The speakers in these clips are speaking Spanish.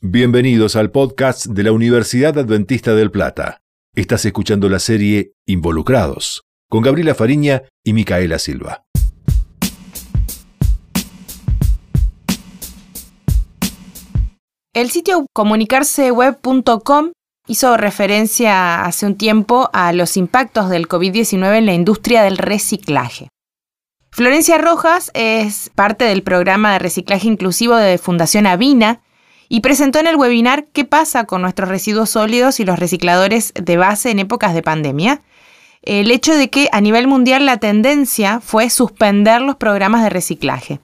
Bienvenidos al podcast de la Universidad Adventista del Plata. Estás escuchando la serie Involucrados con Gabriela Fariña y Micaela Silva. El sitio comunicarseweb.com hizo referencia hace un tiempo a los impactos del COVID-19 en la industria del reciclaje. Florencia Rojas es parte del programa de reciclaje inclusivo de Fundación Avina, y presentó en el webinar qué pasa con nuestros residuos sólidos y los recicladores de base en épocas de pandemia. El hecho de que a nivel mundial la tendencia fue suspender los programas de reciclaje.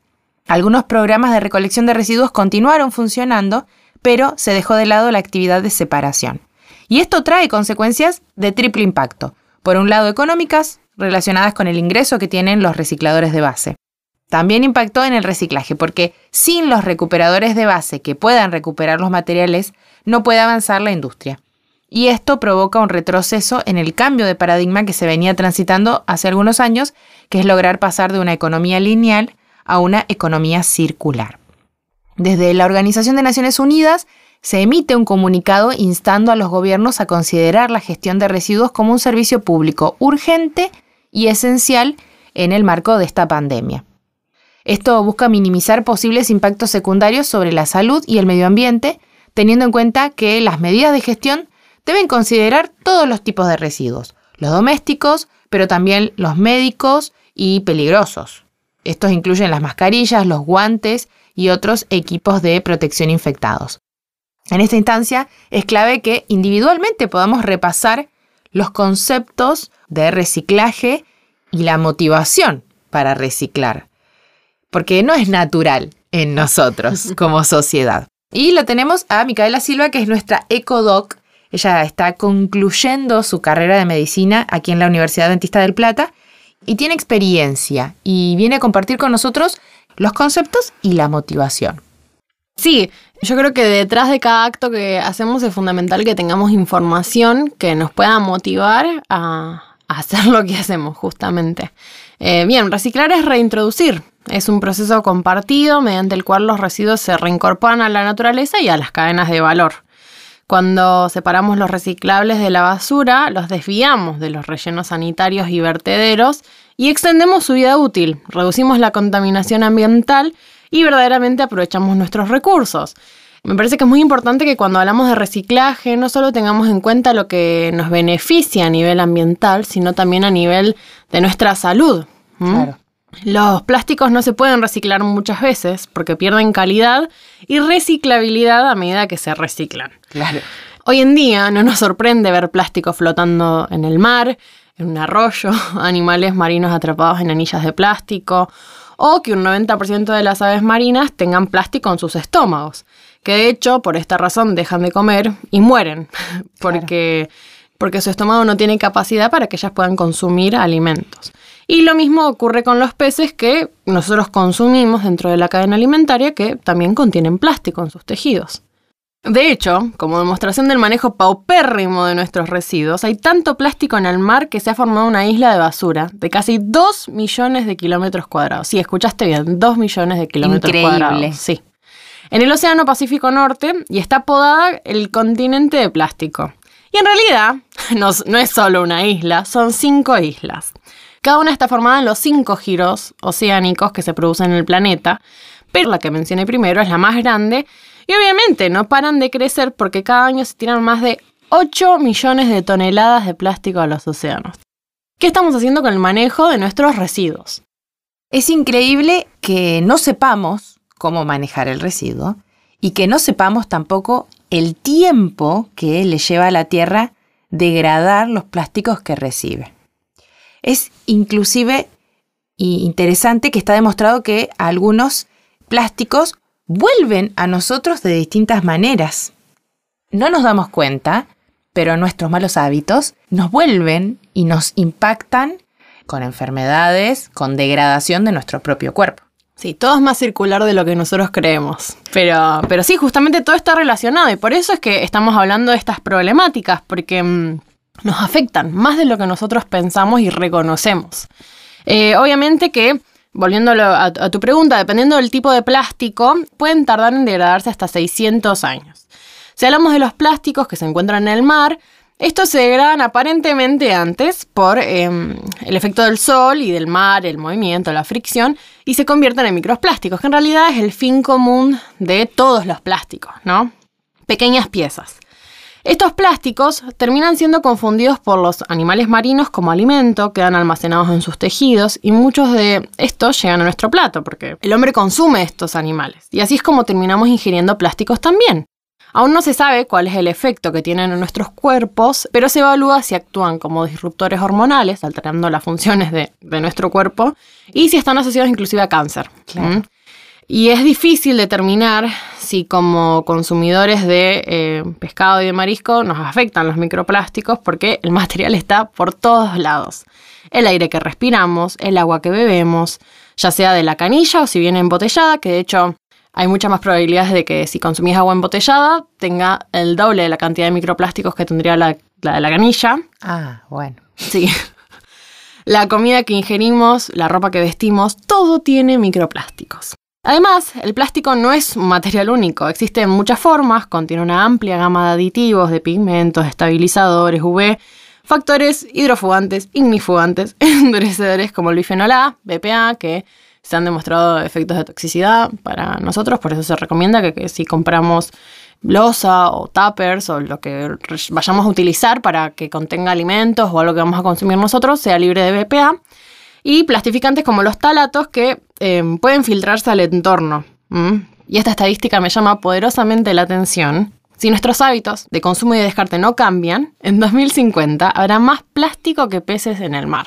Algunos programas de recolección de residuos continuaron funcionando, pero se dejó de lado la actividad de separación. Y esto trae consecuencias de triple impacto. Por un lado, económicas, relacionadas con el ingreso que tienen los recicladores de base. También impactó en el reciclaje, porque sin los recuperadores de base que puedan recuperar los materiales, no puede avanzar la industria. Y esto provoca un retroceso en el cambio de paradigma que se venía transitando hace algunos años, que es lograr pasar de una economía lineal a una economía circular. Desde la Organización de Naciones Unidas se emite un comunicado instando a los gobiernos a considerar la gestión de residuos como un servicio público urgente y esencial en el marco de esta pandemia. Esto busca minimizar posibles impactos secundarios sobre la salud y el medio ambiente, teniendo en cuenta que las medidas de gestión deben considerar todos los tipos de residuos, los domésticos, pero también los médicos y peligrosos. Estos incluyen las mascarillas, los guantes y otros equipos de protección infectados. En esta instancia es clave que individualmente podamos repasar los conceptos de reciclaje y la motivación para reciclar porque no es natural en nosotros como sociedad. Y lo tenemos a Micaela Silva, que es nuestra ecodoc. Ella está concluyendo su carrera de medicina aquí en la Universidad Dentista del Plata y tiene experiencia y viene a compartir con nosotros los conceptos y la motivación. Sí, yo creo que detrás de cada acto que hacemos es fundamental que tengamos información que nos pueda motivar a, hacer lo que hacemos justamente. Eh, bien, reciclar es reintroducir, es un proceso compartido mediante el cual los residuos se reincorporan a la naturaleza y a las cadenas de valor. Cuando separamos los reciclables de la basura, los desviamos de los rellenos sanitarios y vertederos y extendemos su vida útil, reducimos la contaminación ambiental y verdaderamente aprovechamos nuestros recursos. Me parece que es muy importante que cuando hablamos de reciclaje no solo tengamos en cuenta lo que nos beneficia a nivel ambiental, sino también a nivel de nuestra salud. Claro. Los plásticos no se pueden reciclar muchas veces porque pierden calidad y reciclabilidad a medida que se reciclan. Claro. Hoy en día no nos sorprende ver plástico flotando en el mar, en un arroyo, animales marinos atrapados en anillas de plástico, o que un 90% de las aves marinas tengan plástico en sus estómagos, que de hecho por esta razón dejan de comer y mueren, porque, porque su estómago no tiene capacidad para que ellas puedan consumir alimentos. Y lo mismo ocurre con los peces que nosotros consumimos dentro de la cadena alimentaria que también contienen plástico en sus tejidos. De hecho, como demostración del manejo paupérrimo de nuestros residuos, hay tanto plástico en el mar que se ha formado una isla de basura de casi 2 millones de kilómetros cuadrados. Sí, escuchaste bien, 2 millones de kilómetros Increíble. cuadrados. Sí. En el Océano Pacífico Norte y está apodada el continente de plástico. Y en realidad no, no es solo una isla, son cinco islas. Cada una está formada en los cinco giros oceánicos que se producen en el planeta, pero la que mencioné primero es la más grande y obviamente no paran de crecer porque cada año se tiran más de 8 millones de toneladas de plástico a los océanos. ¿Qué estamos haciendo con el manejo de nuestros residuos? Es increíble que no sepamos cómo manejar el residuo y que no sepamos tampoco el tiempo que le lleva a la Tierra degradar los plásticos que recibe. Es inclusive interesante que está demostrado que algunos plásticos vuelven a nosotros de distintas maneras. No nos damos cuenta, pero nuestros malos hábitos nos vuelven y nos impactan con enfermedades, con degradación de nuestro propio cuerpo. Sí, todo es más circular de lo que nosotros creemos. Pero, pero sí, justamente todo está relacionado y por eso es que estamos hablando de estas problemáticas, porque mm, nos afectan más de lo que nosotros pensamos y reconocemos. Eh, obviamente que, volviendo a, a, tu pregunta, dependiendo del tipo de plástico, pueden tardar en degradarse hasta 600 años. Si hablamos de los plásticos que se encuentran en el mar, estos se degradan aparentemente antes por em, el efecto del sol y del mar, el movimiento, la fricción, y se convierten en microplásticos, que en realidad es el fin común de todos los plásticos, ¿no? Pequeñas piezas. Estos plásticos terminan siendo confundidos por los animales marinos como alimento, quedan almacenados en sus tejidos y muchos de estos llegan a nuestro plato porque el hombre consume estos animales. Y así es como terminamos ingiriendo plásticos también. Aún no se sabe cuál es el efecto que tienen en nuestros cuerpos, pero se evalúa si actúan como disruptores hormonales, alterando las funciones de, nuestro cuerpo, y si están asociados inclusive a cáncer. ¿Mm? Y es difícil determinar si como consumidores de eh, pescado y de marisco nos afectan los microplásticos porque el material está por todos lados. El aire que respiramos, el agua que bebemos, ya sea de la canilla o si viene embotellada, que de hecho hay muchas más probabilidades de que si consumís agua embotellada tenga el doble de la cantidad de microplásticos que tendría la, la de la canilla. Ah, bueno. Sí. La comida que ingerimos, la ropa que vestimos, todo tiene microplásticos. Además, el plástico no es un material único, existe en muchas formas, contiene una amplia gama de aditivos, de pigmentos, estabilizadores, UV, factores hidrofugantes, ignifugantes, endurecedores como el bifenol A, BPA, que se han demostrado efectos de toxicidad para nosotros, por eso se recomienda que, si compramos losa o tuppers o lo que vayamos a utilizar para que contenga alimentos o algo que vamos a consumir nosotros sea libre de BPA y plastificantes como los talatos que em, pueden filtrarse al entorno. Y esta estadística me llama poderosamente la atención. Si nuestros hábitos de consumo y de descarte no cambian, en 2050 habrá más plástico que peces en el mar.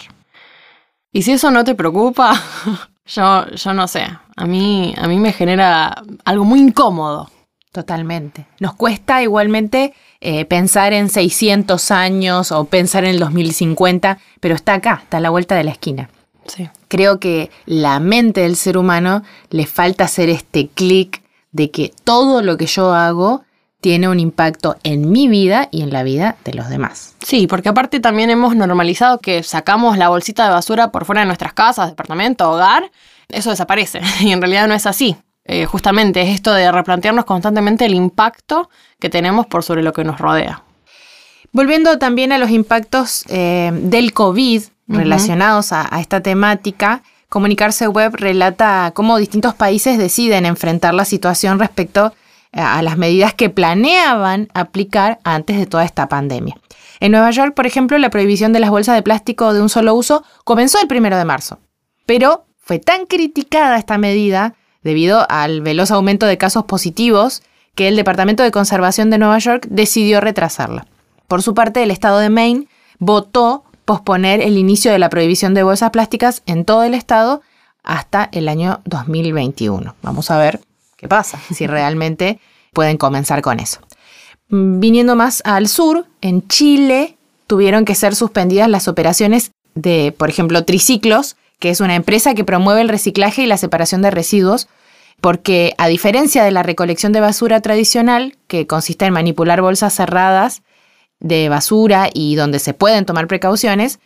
Y si eso no te preocupa, yo, yo no sé. A mí, a mí me genera algo muy incómodo. Totalmente. Nos cuesta igualmente eh, pensar en 600 años o pensar en el 2050, pero está acá, está a la vuelta de la esquina. Creo que la mente del ser humano le falta hacer este clic de que todo lo que yo hago tiene un impacto en mi vida y en la vida de los demás. Sí, porque aparte también hemos normalizado que sacamos la bolsita de basura por fuera de nuestras casas, departamento, hogar, eso desaparece y en realidad no es así. Eh, justamente es esto de replantearnos constantemente el impacto que tenemos por sobre lo que nos rodea. Volviendo también a los impactos eh, del COVID, relacionados a, esta temática, Comunicarse Web relata cómo distintos países deciden enfrentar la situación respecto a las medidas que planeaban aplicar antes de toda esta pandemia. En Nueva York, por ejemplo, la prohibición de las bolsas de plástico de un solo uso comenzó el primero de marzo, pero fue tan criticada esta medida debido al veloz aumento de casos positivos que el Departamento de Conservación de Nueva York decidió retrasarla. Por su parte, el estado de Maine votó posponer el inicio de la prohibición de bolsas plásticas en todo el estado hasta el año 2021. Vamos a ver qué pasa, si realmente pueden comenzar con eso. Viniendo más al sur, en Chile tuvieron que ser suspendidas las operaciones de, por ejemplo, Triciclos, que es una empresa que promueve el reciclaje y la separación de residuos, porque a diferencia de la recolección de basura tradicional, que consiste en manipular bolsas cerradas de basura y donde se pueden tomar precauciones,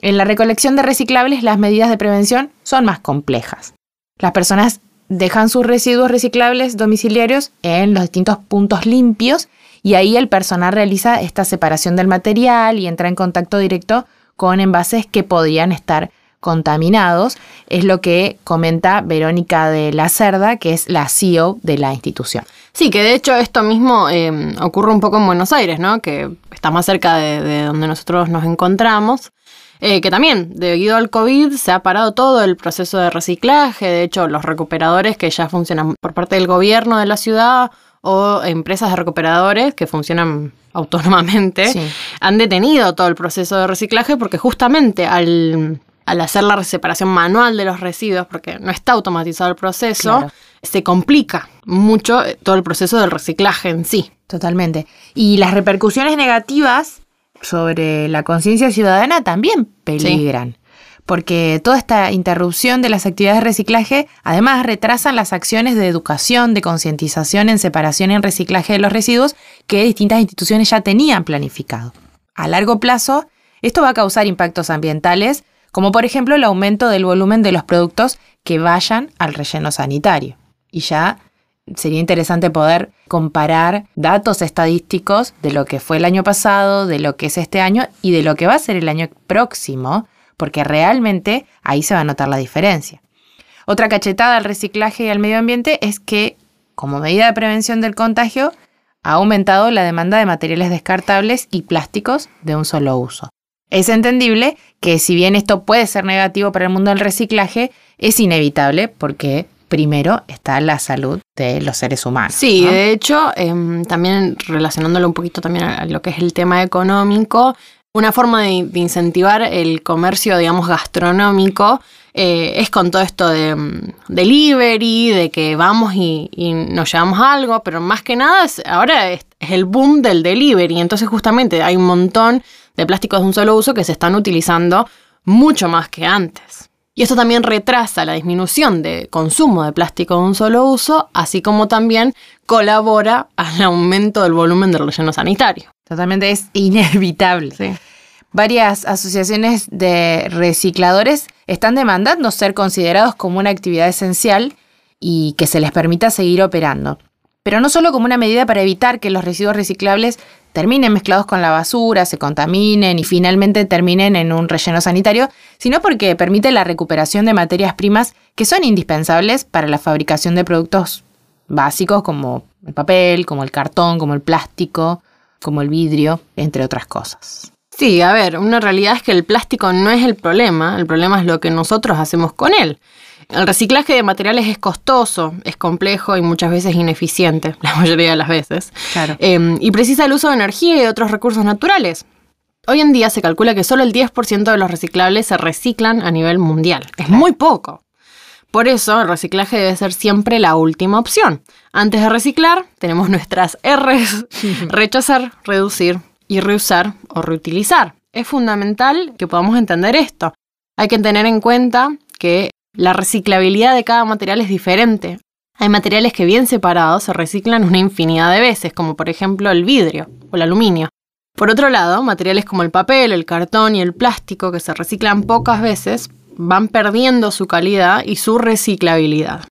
en la recolección de reciclables las medidas de prevención son más complejas. Las personas dejan sus residuos reciclables domiciliarios en los distintos puntos limpios y ahí el personal realiza esta separación del material y entra en contacto directo con envases que podrían estar contaminados, es lo que comenta Verónica de la Cerda, que es la CEO de la institución. Sí, que de hecho esto mismo em, ocurre un poco en Buenos Aires, ¿no? Que está más cerca de, donde nosotros nos encontramos. Eh, que también, debido al COVID, se ha parado todo el proceso de reciclaje. De hecho, los recuperadores que ya funcionan por parte del gobierno de la ciudad o empresas de recuperadores que funcionan autónomamente han detenido todo el proceso de reciclaje porque justamente al al hacer la separación manual de los residuos, porque no está automatizado el proceso, se complica mucho todo el proceso del reciclaje en sí. Totalmente. Y las repercusiones negativas sobre la conciencia ciudadana también peligran. Porque toda esta interrupción de las actividades de reciclaje además retrasan las acciones de educación, de concientización en separación y en reciclaje de los residuos que distintas instituciones ya tenían planificado. A largo plazo, esto va a causar impactos ambientales como por ejemplo el aumento del volumen de los productos que vayan al relleno sanitario. Y ya sería interesante poder comparar datos estadísticos de lo que fue el año pasado, de lo que es este año y de lo que va a ser el año próximo, porque realmente ahí se va a notar la diferencia. Otra cachetada al reciclaje y al medio ambiente es que, como medida de prevención del contagio, ha aumentado la demanda de materiales descartables y plásticos de un solo uso. Es entendible que si bien esto puede ser negativo para el mundo del reciclaje, es inevitable porque primero está la salud de los seres humanos. Sí, de hecho, em, también relacionándolo un poquito también a lo que es el tema económico, una forma de, incentivar el comercio, digamos, gastronómico eh, es con todo esto de mm, delivery, de que vamos y, nos llevamos algo, pero más que nada ahora es, el boom del delivery. Entonces justamente hay un montón de plásticos de un solo uso que se están utilizando mucho más que antes. Y esto también retrasa la disminución de consumo de plástico de un solo uso, así como también colabora al aumento del volumen del relleno sanitario. Totalmente es inevitable. Varias asociaciones de recicladores están demandando ser considerados como una actividad esencial y que se les permita seguir operando. Pero no solo como una medida para evitar que los residuos reciclables terminen mezclados con la basura, se contaminen y finalmente terminen en un relleno sanitario, sino porque permite la recuperación de materias primas que son indispensables para la fabricación de productos básicos como el papel, como el cartón, como el plástico, como el vidrio, entre otras cosas. Sí, a ver, una realidad es que el plástico no es el problema, el problema es lo que nosotros hacemos con él. El reciclaje de materiales es costoso, es complejo y muchas veces ineficiente, la mayoría de las veces. Claro. Em, y precisa el uso de energía y de otros recursos naturales. Hoy en día se calcula que solo el 10% de los reciclables se reciclan a nivel mundial. Es muy poco. Por eso el reciclaje debe ser siempre la última opción. Antes de reciclar, tenemos nuestras R's, rechazar, reducir y reusar o reutilizar. Es fundamental que podamos entender esto. Hay que tener en cuenta que la reciclabilidad de cada material es diferente. Hay materiales que bien separados se reciclan una infinidad de veces, como por ejemplo el vidrio o el aluminio. Por otro lado, materiales como el papel, el cartón y el plástico, que se reciclan pocas veces, van perdiendo su calidad y su reciclabilidad.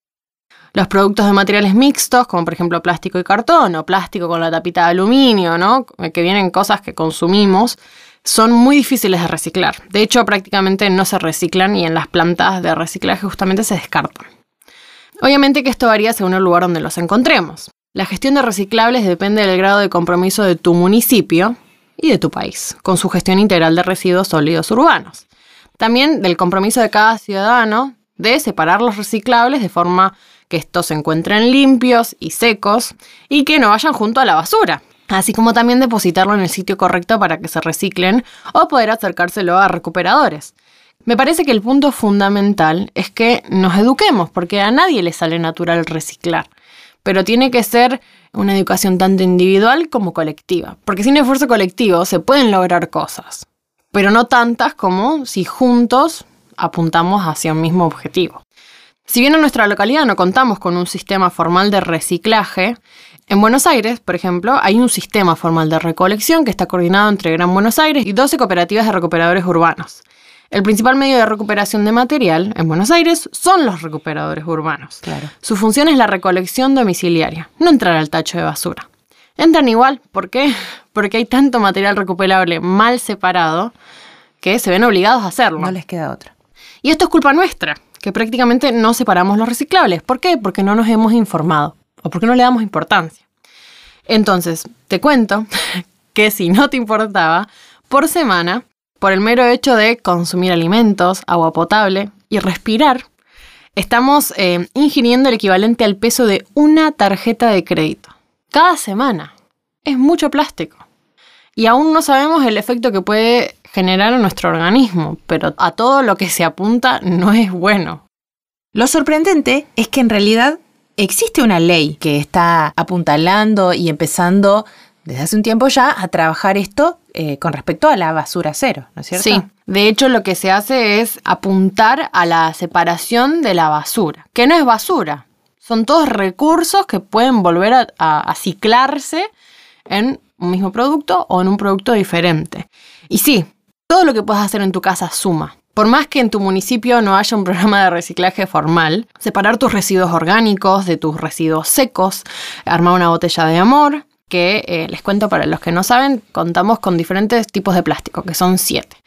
Los productos de materiales mixtos, como por ejemplo plástico y cartón, o plástico con la tapita de aluminio, ¿no? que vienen cosas que consumimos, son muy difíciles de reciclar. De hecho, prácticamente no se reciclan y en las plantas de reciclaje justamente se descartan. Obviamente que esto varía según el lugar donde los encontremos. La gestión de reciclables depende del grado de compromiso de tu municipio y de tu país, con su gestión integral de residuos sólidos urbanos. También del compromiso de cada ciudadano de separar los reciclables de forma que estos se encuentren limpios y secos y que no vayan junto a la basura, así como también depositarlo en el sitio correcto para que se reciclen o poder acercárselo a recuperadores. Me parece que el punto fundamental es que nos eduquemos, porque a nadie le sale natural reciclar, pero tiene que ser una educación tanto individual como colectiva, porque sin esfuerzo colectivo se pueden lograr cosas, pero no tantas como si juntos apuntamos hacia un mismo objetivo. Si bien en nuestra localidad no contamos con un sistema formal de reciclaje, en Buenos Aires, por ejemplo, hay un sistema formal de recolección que está coordinado entre Gran Buenos Aires y 12 cooperativas de recuperadores urbanos. El principal medio de recuperación de material en Buenos Aires son los recuperadores urbanos. Claro. Su función es la recolección domiciliaria, no entrar al tacho de basura. Entran igual, ¿por qué? Porque hay tanto material recuperable mal separado que se ven obligados a hacerlo. No les queda otra. Y esto es culpa nuestra, que prácticamente no separamos los reciclables. ¿Por qué? Porque no nos hemos informado o porque no le damos importancia. Entonces, te cuento que si no te importaba, por semana, por el mero hecho de consumir alimentos, agua potable y respirar, estamos eh, ingiriendo el equivalente al peso de una tarjeta de crédito. Cada semana. Es mucho plástico. Y aún no sabemos el efecto que puede generar en nuestro organismo, pero a todo lo que se apunta no es bueno. Lo sorprendente es que en realidad existe una ley que está apuntalando y empezando desde hace un tiempo ya a trabajar esto eh, con respecto a la basura cero, ¿no es cierto? Sí, de hecho lo que se hace es apuntar a la separación de la basura, que no es basura, son todos recursos que pueden volver a, a ciclarse en un mismo producto o en un producto diferente. Y sí, todo lo que puedas hacer en tu casa suma. Por más que en tu municipio no haya un programa de reciclaje formal, separar tus residuos orgánicos de tus residuos secos, armar una botella de amor, que eh, les cuento para los que no saben, contamos con diferentes tipos de plástico, que son siete.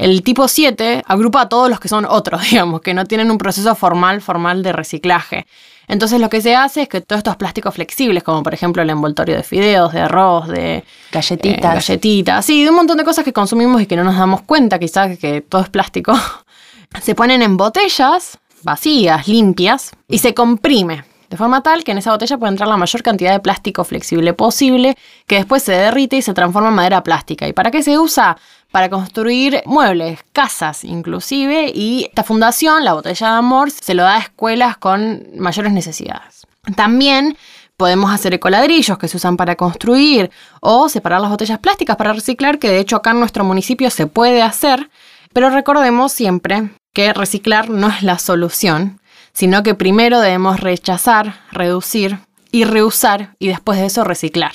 El tipo 7 agrupa a todos los que son otros, digamos, que no tienen un proceso formal, formal de reciclaje. Entonces lo que se hace es que todos estos plásticos flexibles, como por ejemplo el envoltorio de fideos, de arroz, de galletitas, eh, galletitas, sí, de un montón de cosas que consumimos y que no nos damos cuenta quizás que todo es plástico, se ponen en botellas vacías, limpias, y se comprime. De forma tal que en esa botella puede entrar la mayor cantidad de plástico flexible posible, que después se derrite y se transforma en madera plástica. ¿Y para qué se usa? Para construir muebles, casas inclusive, y esta fundación, la Botella de Amor, se lo da a escuelas con mayores necesidades. También podemos hacer ecoladrillos que se usan para construir o separar las botellas plásticas para reciclar, que de hecho acá en nuestro municipio se puede hacer, pero recordemos siempre que reciclar no es la solución, sino que primero debemos rechazar, reducir y reusar y después de eso reciclar.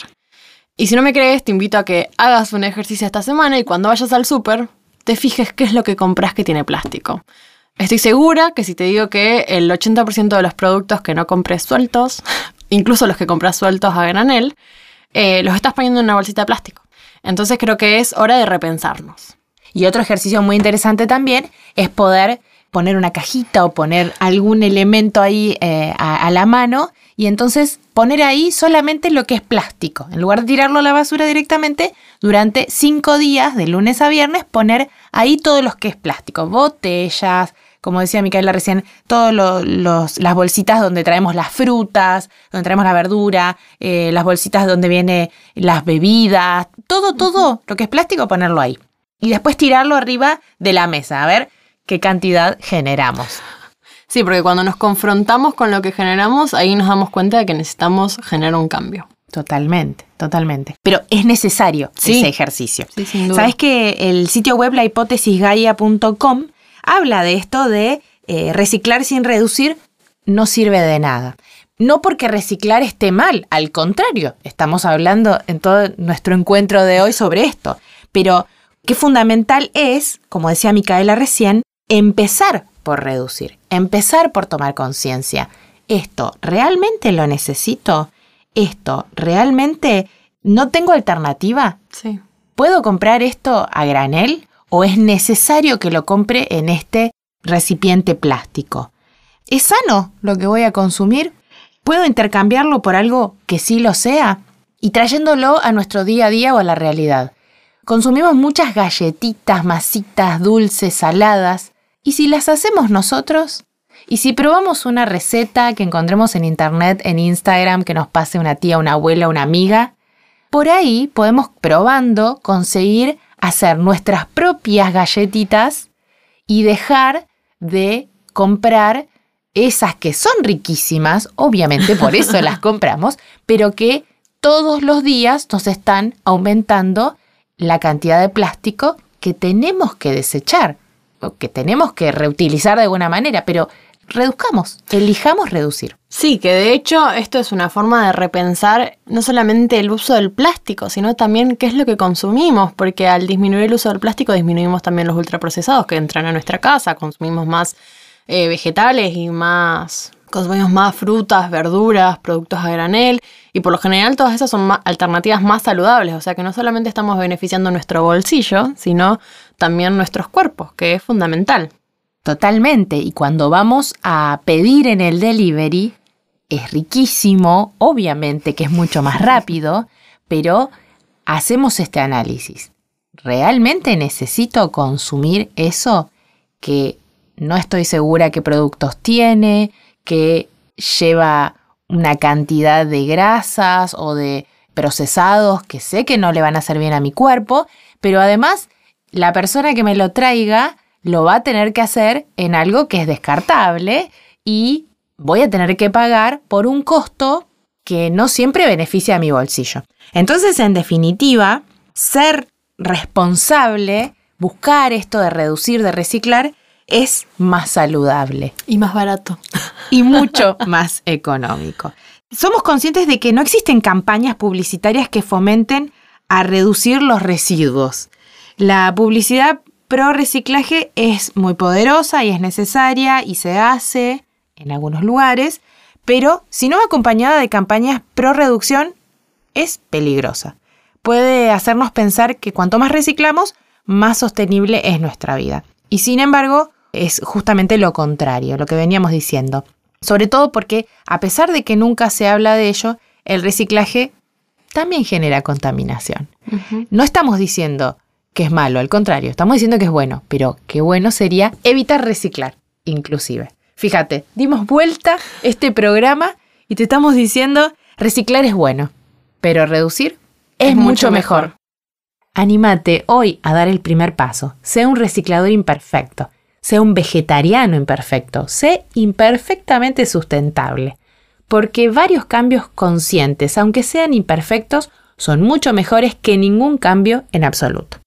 Y si no me crees, te invito a que hagas un ejercicio esta semana y cuando vayas al súper, te fijes qué es lo que compras que tiene plástico. Estoy segura que si te digo que el 80% de los productos que no compres sueltos, incluso los que compras sueltos a granel, eh, los estás poniendo en una bolsita de plástico. Entonces creo que es hora de repensarnos. Y otro ejercicio muy interesante también es poder poner una cajita o poner algún elemento ahí eh, a la mano y entonces poner ahí solamente lo que es plástico. En lugar de tirarlo a la basura directamente, durante cinco días, de lunes a viernes, poner ahí todo lo que es plástico. Botellas, como decía Micaela recién, todas las bolsitas donde traemos las frutas, donde traemos la verdura, eh, las bolsitas donde vienen las bebidas, todo, todo lo que es plástico, ponerlo ahí. Y después tirarlo arriba de la mesa, a ver qué cantidad generamos. Sí, porque cuando nos confrontamos con lo que generamos, ahí nos damos cuenta de que necesitamos generar un cambio. Totalmente, totalmente. Pero es necesario ese ejercicio. Sí, sin duda. Sabes que el sitio web lahipótesisgaia.com habla de esto de eh, reciclar sin reducir no sirve de nada. No porque reciclar esté mal, al contrario, estamos hablando en todo nuestro encuentro de hoy sobre esto. Pero qué fundamental es, como decía Micaela recién, empezar por reducir, empezar por tomar conciencia. ¿Esto realmente lo necesito? ¿Esto realmente no tengo alternativa? Sí. ¿Puedo comprar esto a granel o es necesario que lo compre en este recipiente plástico? ¿Es sano lo que voy a consumir? ¿Puedo intercambiarlo por algo que sí lo sea? Y trayéndolo a nuestro día a día o a la realidad. Consumimos muchas galletitas, masitas, dulces, saladas, ¿Y si las hacemos nosotros? ¿Y si probamos una receta que encontremos en internet, en Instagram, que nos pase una tía, una abuela, una amiga? Por ahí podemos probando conseguir hacer nuestras propias galletitas y dejar de comprar esas que son riquísimas, obviamente por eso las compramos, pero que todos los días nos están aumentando la cantidad de plástico que tenemos que desechar que tenemos que reutilizar de alguna manera, pero reduzcamos, elijamos reducir. Sí, que de hecho esto es una forma de repensar no solamente el uso del plástico, sino también qué es lo que consumimos, porque al disminuir el uso del plástico disminuimos también los ultraprocesados que entran a nuestra casa, consumimos más eh, vegetales y más consumimos más frutas, verduras, productos a granel y por lo general todas esas son alternativas más saludables, o sea que no solamente estamos beneficiando nuestro bolsillo, sino también nuestros cuerpos, que es fundamental. Totalmente, y cuando vamos a pedir en el delivery, es riquísimo, obviamente que es mucho más rápido, pero hacemos este análisis. ¿Realmente necesito consumir eso que no estoy segura qué productos tiene, que lleva una cantidad de grasas o de procesados que sé que no le van a hacer bien a mi cuerpo, pero además la persona que me lo traiga lo va a tener que hacer en algo que es descartable y voy a tener que pagar por un costo que no siempre beneficia a mi bolsillo. Entonces, en definitiva, ser responsable, buscar esto de reducir, de reciclar, es más saludable. Y más barato. Y mucho más económico. Somos conscientes de que no existen campañas publicitarias que fomenten a reducir los residuos. La publicidad pro reciclaje es muy poderosa y es necesaria y se hace en algunos lugares, pero si no va acompañada de campañas pro reducción, es peligrosa. Puede hacernos pensar que cuanto más reciclamos, más sostenible es nuestra vida. Y sin embargo, es justamente lo contrario, lo que veníamos diciendo. Sobre todo porque, a pesar de que nunca se habla de ello, el reciclaje también genera contaminación. No estamos diciendo que es malo, al contrario, estamos diciendo que es bueno, pero qué bueno sería evitar reciclar, inclusive. Fíjate, dimos vuelta este programa y te estamos diciendo reciclar es bueno, pero reducir es, mucho mejor. Anímate hoy a dar el primer paso. Sea un reciclador imperfecto, sea un vegetariano imperfecto, sé imperfectamente sustentable porque varios cambios conscientes, aunque sean imperfectos, son mucho mejores que ningún cambio en absoluto.